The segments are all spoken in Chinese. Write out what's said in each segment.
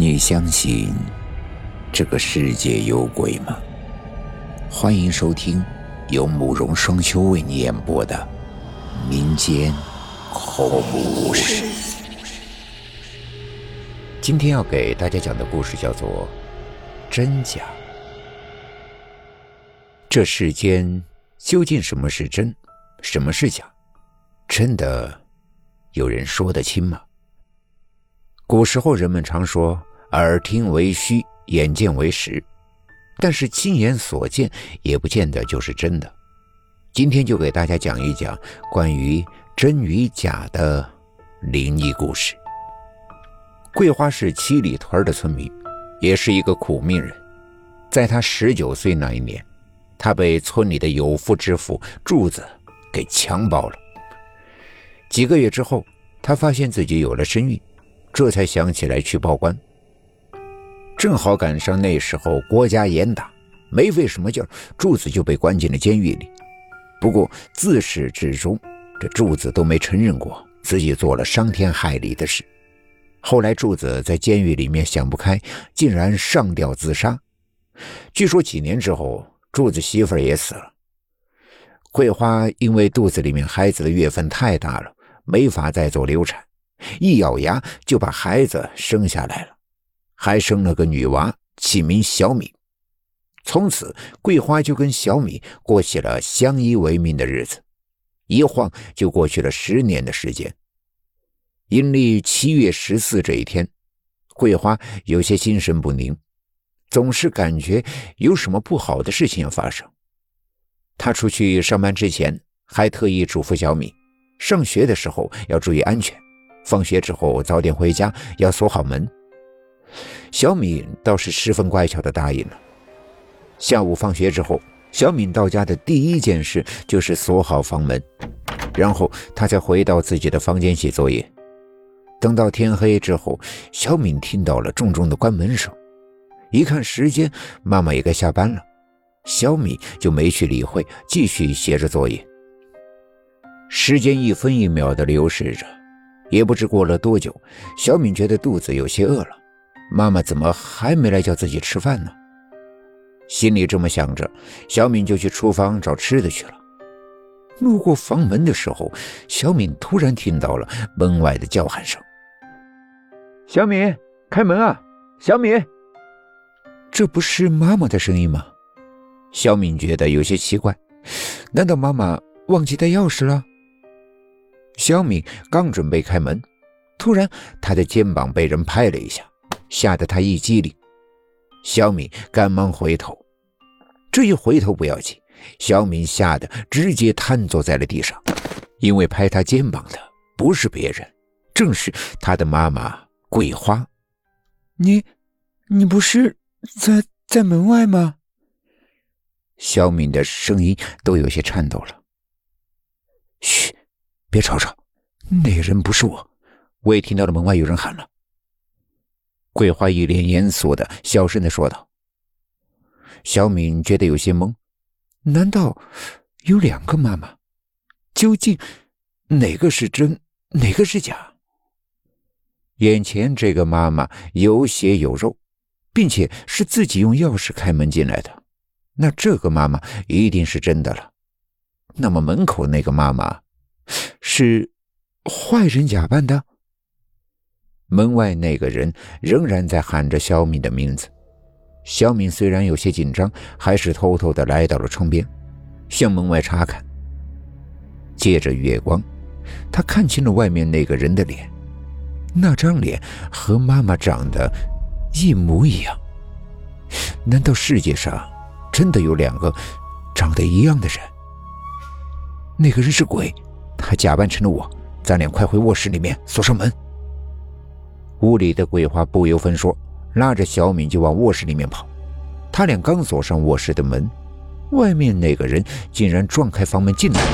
你相信这个世界有鬼吗？欢迎收听由慕容双秋为你演播的民间恐怖故事。今天要给大家讲的故事叫做《真假》。这世间究竟什么是真，什么是假？真的有人说得清吗？古时候人们常说。耳听为虚，眼见为实，但是亲眼所见也不见得就是真的。今天就给大家讲一讲关于真与假的灵异故事。桂花是七里屯的村民，也是一个苦命人。在他十九岁那一年，他被村里的有妇之夫柱子给强暴了。几个月之后，他发现自己有了身孕，这才想起来去报官。正好赶上那时候国家严打，没费什么劲儿，柱子就被关进了监狱里。不过自始至终，这柱子都没承认过自己做了伤天害理的事。后来柱子在监狱里面想不开，竟然上吊自杀。据说几年之后，柱子媳妇儿也死了。桂花因为肚子里面孩子的月份太大了，没法再做流产，一咬牙就把孩子生下来了。还生了个女娃，起名小米。从此，桂花就跟小米过起了相依为命的日子。一晃就过去了十年的时间。阴历七月十四这一天，桂花有些心神不宁，总是感觉有什么不好的事情要发生。她出去上班之前，还特意嘱咐小米，上学的时候要注意安全，放学之后早点回家，要锁好门。小敏倒是十分乖巧的答应了。下午放学之后，小敏到家的第一件事就是锁好房门，然后她才回到自己的房间写作业。等到天黑之后，小敏听到了重重的关门声，一看时间，妈妈也该下班了，小敏就没去理会，继续写着作业。时间一分一秒的流逝着，也不知过了多久，小敏觉得肚子有些饿了。妈妈怎么还没来叫自己吃饭呢？心里这么想着，小敏就去厨房找吃的去了。路过房门的时候，小敏突然听到了门外的叫喊声：“小敏，开门啊！小敏！”这不是妈妈的声音吗？小敏觉得有些奇怪，难道妈妈忘记带钥匙了？小敏刚准备开门，突然她的肩膀被人拍了一下。吓得他一激灵，小敏赶忙回头。这一回头不要紧，小敏吓得直接瘫坐在了地上，因为拍他肩膀的不是别人，正是他的妈妈桂花。你，你不是在在门外吗？小敏的声音都有些颤抖了。嘘，别吵吵，那人不是我，我也听到了门外有人喊了。桂花一脸严肃的、小声的说道：“小敏觉得有些懵，难道有两个妈妈？究竟哪个是真，哪个是假？眼前这个妈妈有血有肉，并且是自己用钥匙开门进来的，那这个妈妈一定是真的了。那么门口那个妈妈是坏人假扮的？”门外那个人仍然在喊着小敏的名字。小敏虽然有些紧张，还是偷偷的来到了窗边，向门外查看。借着月光，他看清了外面那个人的脸，那张脸和妈妈长得一模一样。难道世界上真的有两个长得一样的人？那个人是鬼，他假扮成了我。咱俩快回卧室里面锁上门。屋里的鬼花不由分说，拉着小敏就往卧室里面跑。他俩刚锁上卧室的门，外面那个人竟然撞开房门进来了。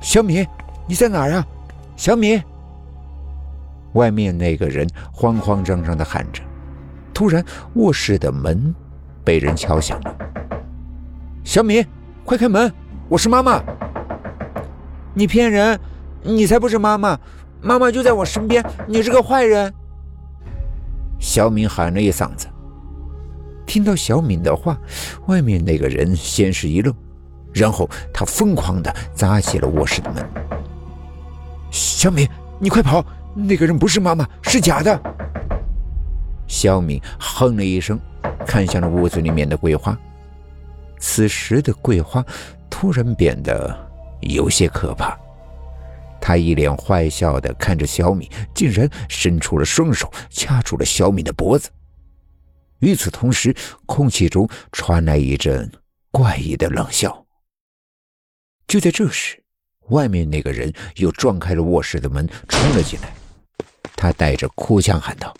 小敏，你在哪儿啊？小敏！外面那个人慌慌张张地喊着。突然，卧室的门被人敲响了。小敏，快开门！我是妈妈。你骗人！你才不是妈妈！妈妈就在我身边，你是个坏人！小敏喊了一嗓子。听到小敏的话，外面那个人先是一愣，然后他疯狂地砸起了卧室的门。小敏，你快跑！那个人不是妈妈，是假的。小敏哼了一声，看向了屋子里面的桂花。此时的桂花突然变得有些可怕，他一脸坏笑地看着小敏，竟然伸出了双手掐住了小敏的脖子。与此同时，空气中传来一阵怪异的冷笑。就在这时，外面那个人又撞开了卧室的门，冲了进来。他带着哭腔喊道：“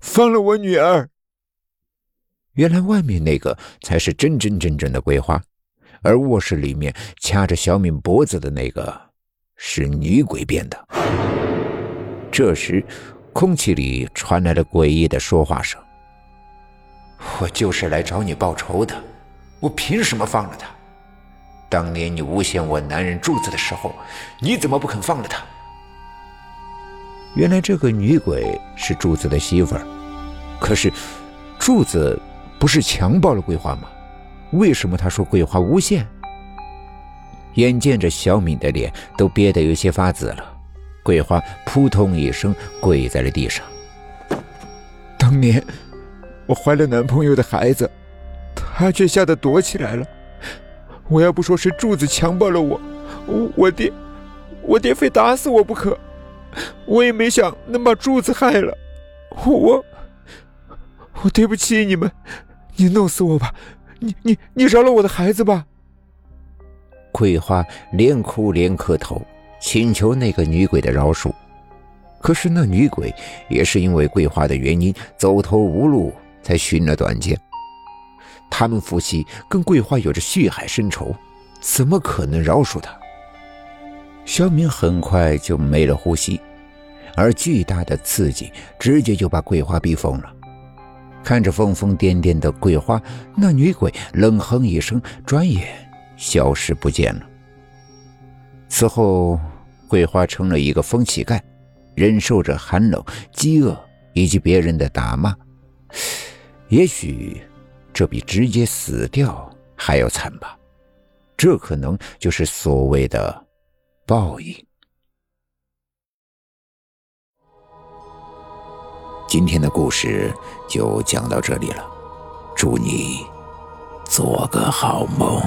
放了我女儿！”原来外面那个才是真真正正的桂花，而卧室里面掐着小敏脖子的那个是女鬼变的。这时，空气里传来了诡异的说话声：“我就是来找你报仇的，我凭什么放了他？当年你诬陷我男人柱子的时候，你怎么不肯放了他？”原来这个女鬼是柱子的媳妇儿，可是柱子不是强暴了桂花吗？为什么他说桂花诬陷？眼见着小敏的脸都憋得有些发紫了，桂花扑通一声跪在了地上。当年我怀了男朋友的孩子，他却吓得躲起来了。我要不说是柱子强暴了我，我爹，我爹非打死我不可。我也没想能把柱子害了，我我对不起你们，你弄死我吧，你你你饶了我的孩子吧。桂花连哭连磕头，请求那个女鬼的饶恕。可是那女鬼也是因为桂花的原因走投无路，才寻了短见。他们夫妻跟桂花有着血海深仇，怎么可能饶恕她？小敏很快就没了呼吸，而巨大的刺激直接就把桂花逼疯了。看着疯疯癫癫的桂花，那女鬼冷哼一声，转眼消失不见了。此后，桂花成了一个疯乞丐，忍受着寒冷、饥饿以及别人的打骂。也许，这比直接死掉还要惨吧。这可能就是所谓的……报应。今天的故事就讲到这里了，祝你做个好梦。